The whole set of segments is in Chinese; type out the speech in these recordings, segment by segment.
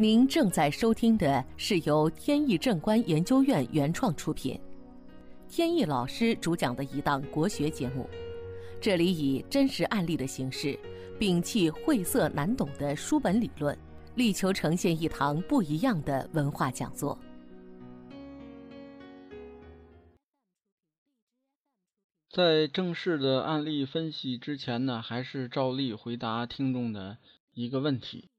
您正在收听的是由天意正观研究院原创出品，天意老师主讲的一档国学节目。这里以真实案例的形式，摒弃晦涩难懂的书本理论，力求呈现一堂不一样的文化讲座。在正式的案例分析之前呢，还是照例回答听众的一个问题。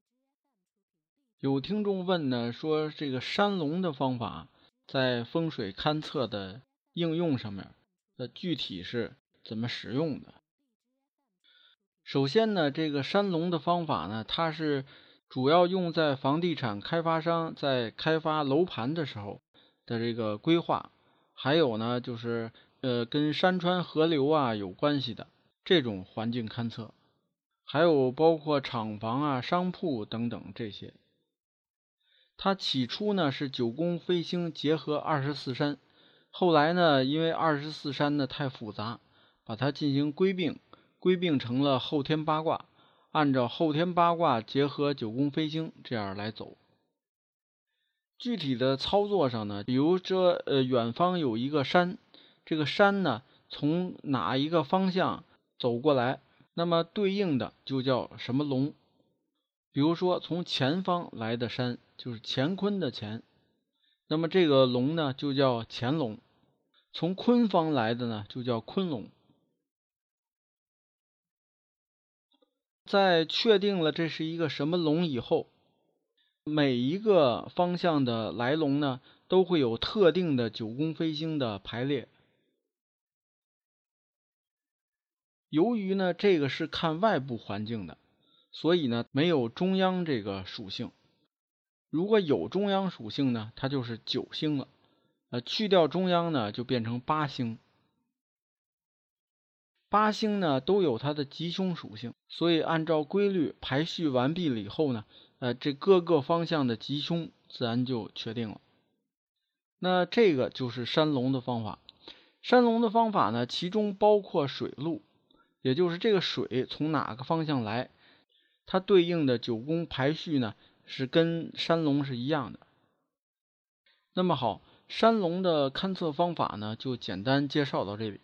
有听众问呢，说这个山龙的方法在风水勘测的应用上面，呃，具体是怎么使用的？首先呢，这个山龙的方法呢，它是主要用在房地产开发商在开发楼盘的时候的这个规划，还有呢，就是呃，跟山川河流啊有关系的这种环境勘测，还有包括厂房啊、商铺等等这些。它起初呢是九宫飞星结合二十四山，后来呢因为二十四山呢太复杂，把它进行归并，归并成了后天八卦，按照后天八卦结合九宫飞星这样来走。具体的操作上呢，比如说呃远方有一个山，这个山呢从哪一个方向走过来，那么对应的就叫什么龙。比如说，从前方来的山就是乾坤的乾，那么这个龙呢就叫乾龙；从坤方来的呢就叫坤龙。在确定了这是一个什么龙以后，每一个方向的来龙呢都会有特定的九宫飞星的排列。由于呢这个是看外部环境的。所以呢，没有中央这个属性。如果有中央属性呢，它就是九星了。呃，去掉中央呢，就变成八星。八星呢都有它的吉凶属性，所以按照规律排序完毕了以后呢，呃，这各个方向的吉凶自然就确定了。那这个就是山龙的方法。山龙的方法呢，其中包括水路，也就是这个水从哪个方向来。它对应的九宫排序呢，是跟山龙是一样的。那么好，山龙的勘测方法呢，就简单介绍到这里。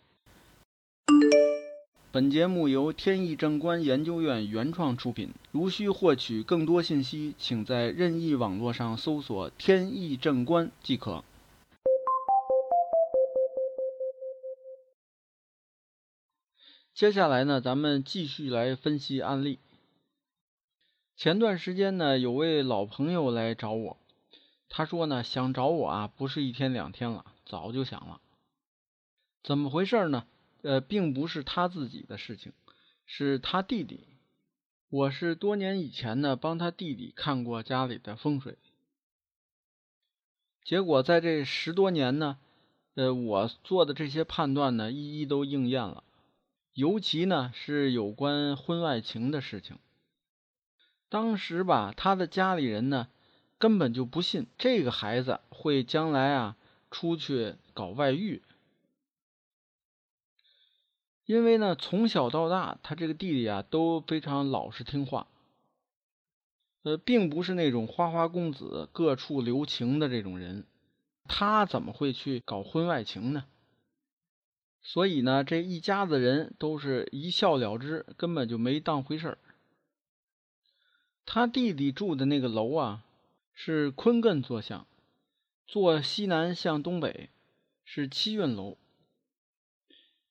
本节目由天意正观研究院原创出品。如需获取更多信息，请在任意网络上搜索“天意正观”即可。接下来呢，咱们继续来分析案例。前段时间呢，有位老朋友来找我，他说呢，想找我啊，不是一天两天了，早就想了。怎么回事呢？呃，并不是他自己的事情，是他弟弟。我是多年以前呢，帮他弟弟看过家里的风水，结果在这十多年呢，呃，我做的这些判断呢，一一都应验了。尤其呢，是有关婚外情的事情。当时吧，他的家里人呢，根本就不信这个孩子会将来啊出去搞外遇，因为呢，从小到大，他这个弟弟啊都非常老实听话，呃，并不是那种花花公子各处留情的这种人，他怎么会去搞婚外情呢？所以呢，这一家子人都是一笑了之，根本就没当回事儿。他弟弟住的那个楼啊，是坤艮坐向，坐西南向东北，是七运楼。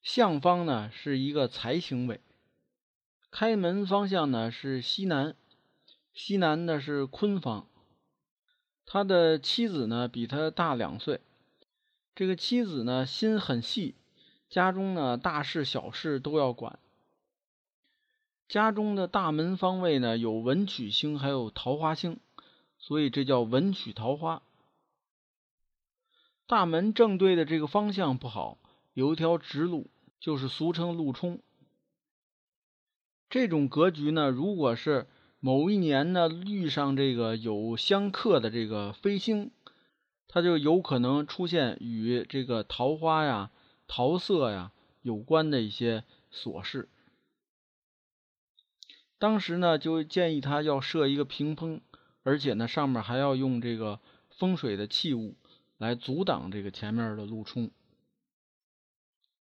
向方呢是一个财星位，开门方向呢是西南，西南的是坤方。他的妻子呢比他大两岁，这个妻子呢心很细，家中呢大事小事都要管。家中的大门方位呢，有文曲星，还有桃花星，所以这叫文曲桃花。大门正对的这个方向不好，有一条直路，就是俗称路冲。这种格局呢，如果是某一年呢遇上这个有相克的这个飞星，它就有可能出现与这个桃花呀、桃色呀有关的一些琐事。当时呢，就建议他要设一个屏风，而且呢，上面还要用这个风水的器物来阻挡这个前面的路冲。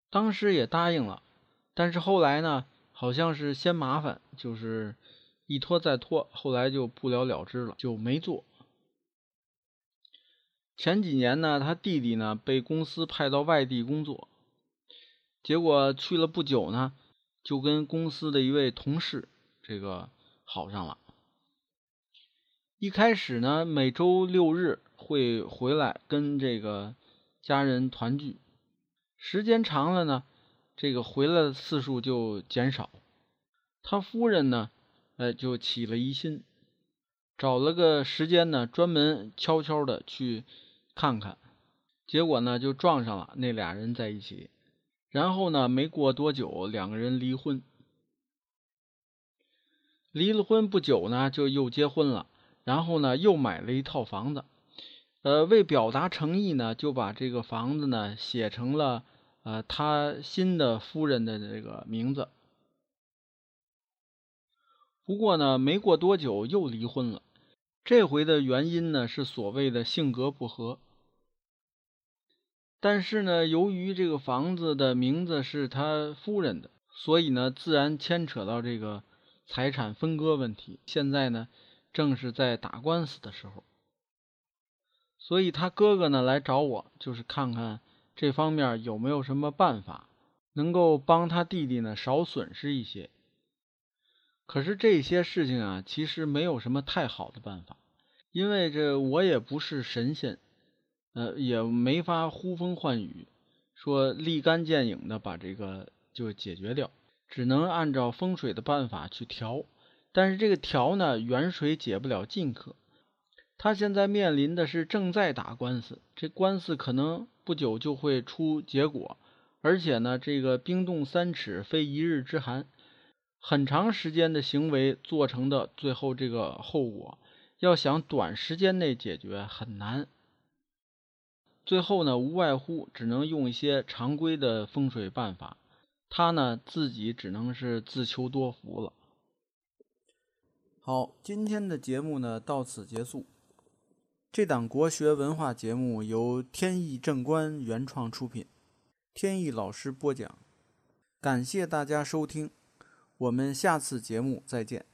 当时也答应了，但是后来呢，好像是嫌麻烦，就是一拖再拖，后来就不了了之了，就没做。前几年呢，他弟弟呢被公司派到外地工作，结果去了不久呢，就跟公司的一位同事这个好上了。一开始呢，每周六日会回来跟这个家人团聚。时间长了呢，这个回来的次数就减少。他夫人呢，呃，就起了疑心，找了个时间呢，专门悄悄的去看看。结果呢，就撞上了那俩人在一起。然后呢，没过多久，两个人离婚。离了婚不久呢，就又结婚了。然后呢，又买了一套房子。呃，为表达诚意呢，就把这个房子呢写成了呃他新的夫人的这个名字。不过呢，没过多久又离婚了。这回的原因呢是所谓的性格不合。但是呢，由于这个房子的名字是他夫人的，所以呢，自然牵扯到这个财产分割问题。现在呢，正是在打官司的时候。所以他哥哥呢来找我，就是看看这方面有没有什么办法，能够帮他弟弟呢少损失一些。可是这些事情啊，其实没有什么太好的办法，因为这我也不是神仙，呃，也没法呼风唤雨，说立竿见影的把这个就解决掉，只能按照风水的办法去调。但是这个调呢，远水解不了近渴。他现在面临的是正在打官司，这官司可能不久就会出结果，而且呢，这个冰冻三尺非一日之寒，很长时间的行为做成的最后这个后果，要想短时间内解决很难。最后呢，无外乎只能用一些常规的风水办法，他呢自己只能是自求多福了。好，今天的节目呢到此结束。这档国学文化节目由天意正观原创出品，天意老师播讲，感谢大家收听，我们下次节目再见。